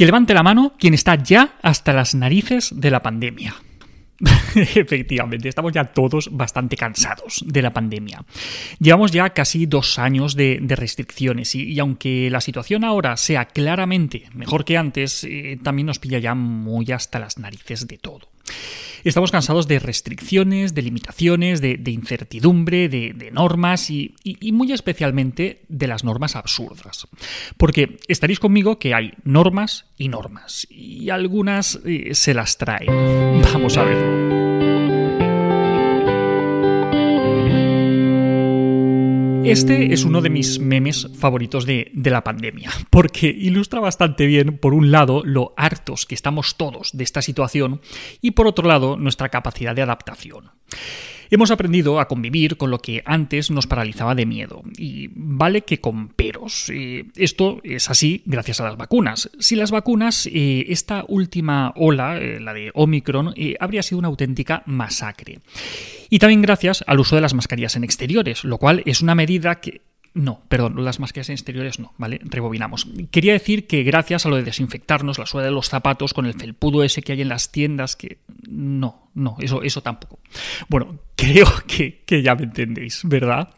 Que levante la mano quien está ya hasta las narices de la pandemia. Efectivamente, estamos ya todos bastante cansados de la pandemia. Llevamos ya casi dos años de, restricciones y, aunque la situación ahora sea claramente mejor que antes, eh, también nos pilla ya muy hasta las narices de todo. Estamos cansados de restricciones, de limitaciones, de, incertidumbre, de, normas y, muy especialmente de las normas absurdas. Porque estaréis conmigo que hay normas y normas y algunas eh, se las traen. Vamos a verlo. Este es uno de mis memes favoritos de, la pandemia, porque ilustra bastante bien, por un lado, lo hartos que estamos todos de esta situación y por otro lado, nuestra capacidad de adaptación. Hemos aprendido a convivir con lo que antes nos paralizaba de miedo. Y vale que con peros. Eh, esto es así gracias a las vacunas. Si las vacunas, eh, esta última ola, eh, la de Omicron, habría sido una auténtica masacre. Y también gracias al uso de las mascarillas en exteriores, lo cual es una medida que no, perdón, las mascarillas exteriores no, ¿vale? Rebobinamos. Quería decir que gracias a lo de desinfectarnos la suela de los zapatos con el felpudo ese que hay en las tiendas, que no, no, eso, eso tampoco. Bueno, creo que, ya me entendéis, ¿verdad?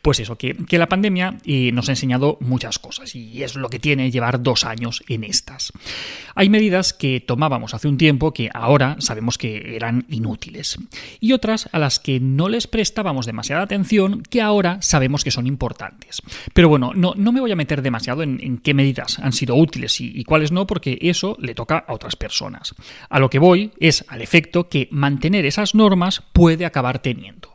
Pues eso, que, la pandemia eh, nos ha enseñado muchas cosas y es lo que tiene llevar dos años en estas. Hay medidas que tomábamos hace un tiempo que ahora sabemos que eran inútiles y otras a las que no les prestábamos demasiada atención que ahora sabemos que son importantes. Pero bueno, no, no me voy a meter demasiado en, qué medidas han sido útiles y, y cuáles no porque eso le toca a otras personas. A lo que voy es al efecto que mantener esas normas puede acabar teniendo.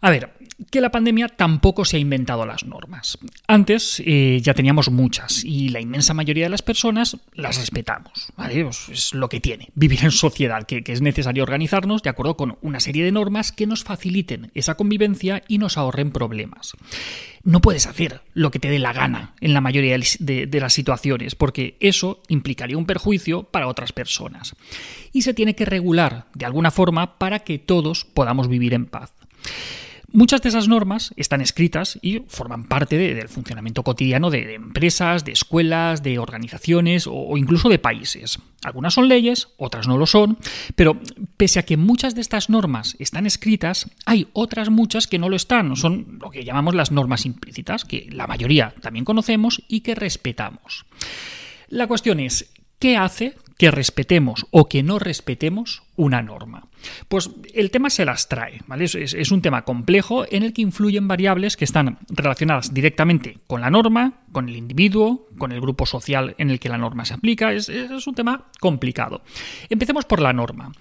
A ver, que la pandemia tampoco se ha inventado las normas. Antes eh, ya teníamos muchas y la inmensa mayoría de las personas las respetamos. Pues es lo que tiene vivir en sociedad, que, es necesario organizarnos de acuerdo con una serie de normas que nos faciliten esa convivencia y nos ahorren problemas. No puedes hacer lo que te dé la gana en la mayoría de las situaciones, porque eso implicaría un perjuicio para otras personas. Y se tiene que regular de alguna forma para que todos podamos vivir en paz. Muchas de esas normas están escritas y forman parte del funcionamiento cotidiano de, empresas, de escuelas, de organizaciones o, incluso de países. Algunas son leyes, otras no lo son, pero pese a que muchas de estas normas están escritas, hay otras muchas que no lo están. Son lo que llamamos las normas implícitas, que la mayoría también conocemos y que respetamos. La cuestión es, ¿qué hace que respetemos o que no respetemos una norma. Pues el tema se las trae, ¿vale? Es, un tema complejo en el que influyen variables que están relacionadas directamente con la norma, con el individuo, con el grupo social en el que la norma se aplica. Es, un tema complicado. Empecemos por la norma.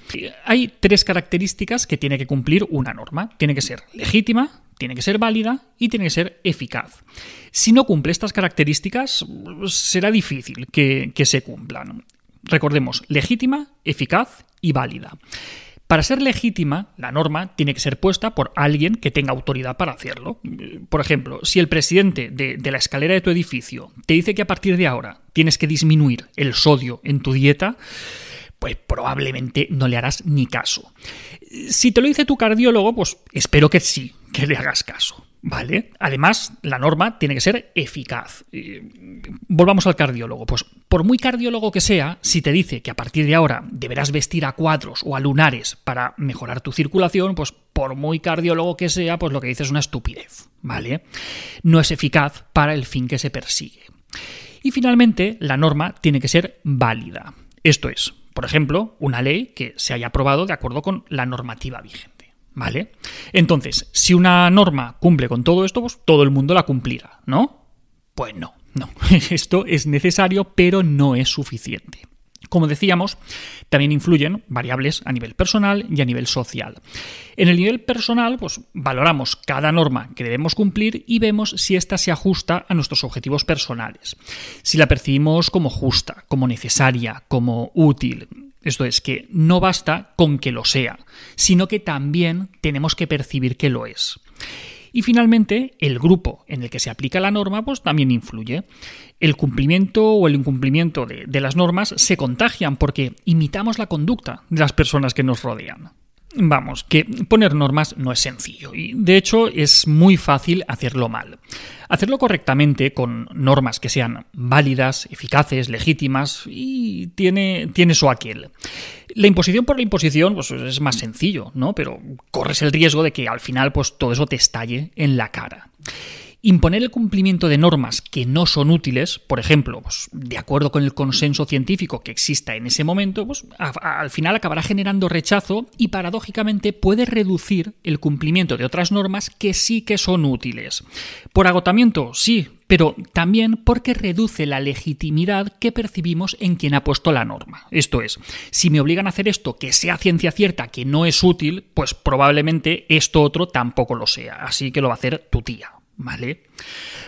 Hay tres características que tiene que cumplir una norma. Tiene que ser legítima, tiene que ser válida y tiene que ser eficaz. Si no cumple estas características, será difícil que se cumplan recordemos, legítima, eficaz y válida. Para ser legítima, la norma tiene que ser puesta por alguien que tenga autoridad para hacerlo. Por ejemplo, si el presidente de, la escalera de tu edificio te dice que a partir de ahora tienes que disminuir el sodio en tu dieta, pues probablemente no le harás ni caso. Si te lo dice tu cardiólogo, pues espero que sí, que le hagas caso. ¿Vale? Además, la norma tiene que ser eficaz. Volvamos al cardiólogo. Pues por muy cardiólogo que sea, si te dice que a partir de ahora deberás vestir a cuadros o a lunares para mejorar tu circulación, pues por muy cardiólogo que sea, pues lo que dice es una estupidez. ¿Vale? No es eficaz para el fin que se persigue. Y finalmente, la norma tiene que ser válida. Esto es, por ejemplo, una ley que se haya aprobado de acuerdo con la normativa vigente. ¿Vale? Entonces, si una norma cumple con todo esto, pues todo el mundo la cumplirá, ¿no? Pues no, no. Esto es necesario, pero no es suficiente. Como decíamos, también influyen variables a nivel personal y a nivel social. En el nivel personal, pues valoramos cada norma que debemos cumplir y vemos si ésta se ajusta a nuestros objetivos personales. Si la percibimos como justa, como necesaria, como útil, esto es, que no basta con que lo sea, sino que también tenemos que percibir que lo es. Y finalmente, el grupo en el que se aplica la norma pues, también influye. El cumplimiento o el incumplimiento de, de las normas se contagian porque imitamos la conducta de las personas que nos rodean. Vamos, que poner normas no es sencillo y de hecho es muy fácil hacerlo mal. Hacerlo correctamente con normas que sean válidas, eficaces, legítimas y tiene, tiene su aquel. La imposición por la imposición pues, es más sencillo, ¿no? Pero corres el riesgo de que al final pues, todo eso te estalle en la cara. Imponer el cumplimiento de normas que no son útiles, por ejemplo, pues, de acuerdo con el consenso científico que exista en ese momento, pues, al final acabará generando rechazo y paradójicamente puede reducir el cumplimiento de otras normas que sí que son útiles. Por agotamiento, sí, pero también porque reduce la legitimidad que percibimos en quien ha puesto la norma. Esto es, si me obligan a hacer esto que sea ciencia cierta, que no es útil, pues probablemente esto otro tampoco lo sea, así que lo va a hacer tu tía. ¿Vale?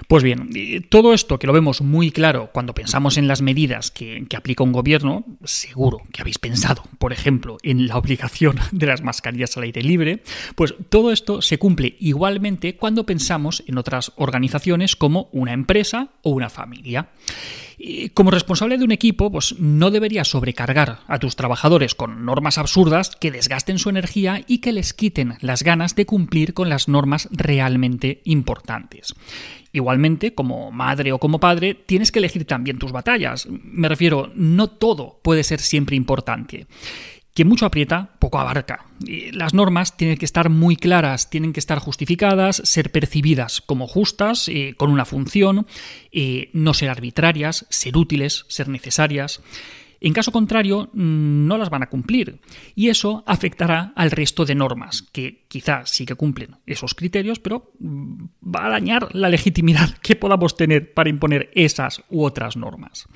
Pues bien, todo esto que lo vemos muy claro cuando pensamos en las medidas que, aplica un gobierno, seguro que habéis pensado, por ejemplo, en la obligación de las mascarillas al aire libre, pues todo esto se cumple igualmente cuando pensamos en otras organizaciones como una empresa o una familia como responsable de un equipo, pues no deberías sobrecargar a tus trabajadores con normas absurdas que desgasten su energía y que les quiten las ganas de cumplir con las normas realmente importantes. Igualmente, como madre o como padre, tienes que elegir también tus batallas. Me refiero, no todo puede ser siempre importante. Que mucho aprieta, poco abarca. Las normas tienen que estar muy claras, tienen que estar justificadas, ser percibidas como justas, eh, con una función, eh, no ser arbitrarias, ser útiles, ser necesarias. En caso contrario, mm, no las van a cumplir. Y eso afectará al resto de normas, que quizá sí que cumplen esos criterios, pero mm, va a dañar la legitimidad que podamos tener para imponer esas u otras normas.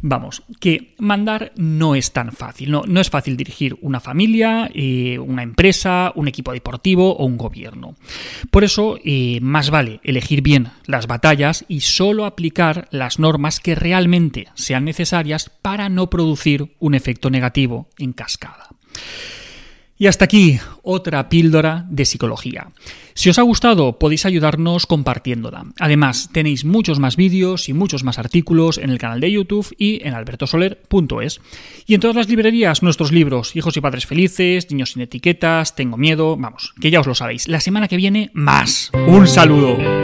Vamos, que mandar no es tan fácil, no, no es fácil dirigir una familia, eh, una empresa, un equipo deportivo o un gobierno. Por eso, eh, más vale elegir bien las batallas y solo aplicar las normas que realmente sean necesarias para no producir un efecto negativo en cascada. Y hasta aquí otra píldora de psicología. Si os ha gustado podéis ayudarnos compartiéndola. Además tenéis muchos más vídeos y muchos más artículos en el canal de YouTube y en albertosoler.es. Y en todas las librerías nuestros libros, Hijos y Padres Felices, Niños sin Etiquetas, Tengo Miedo, vamos, que ya os lo sabéis. La semana que viene más. Un saludo.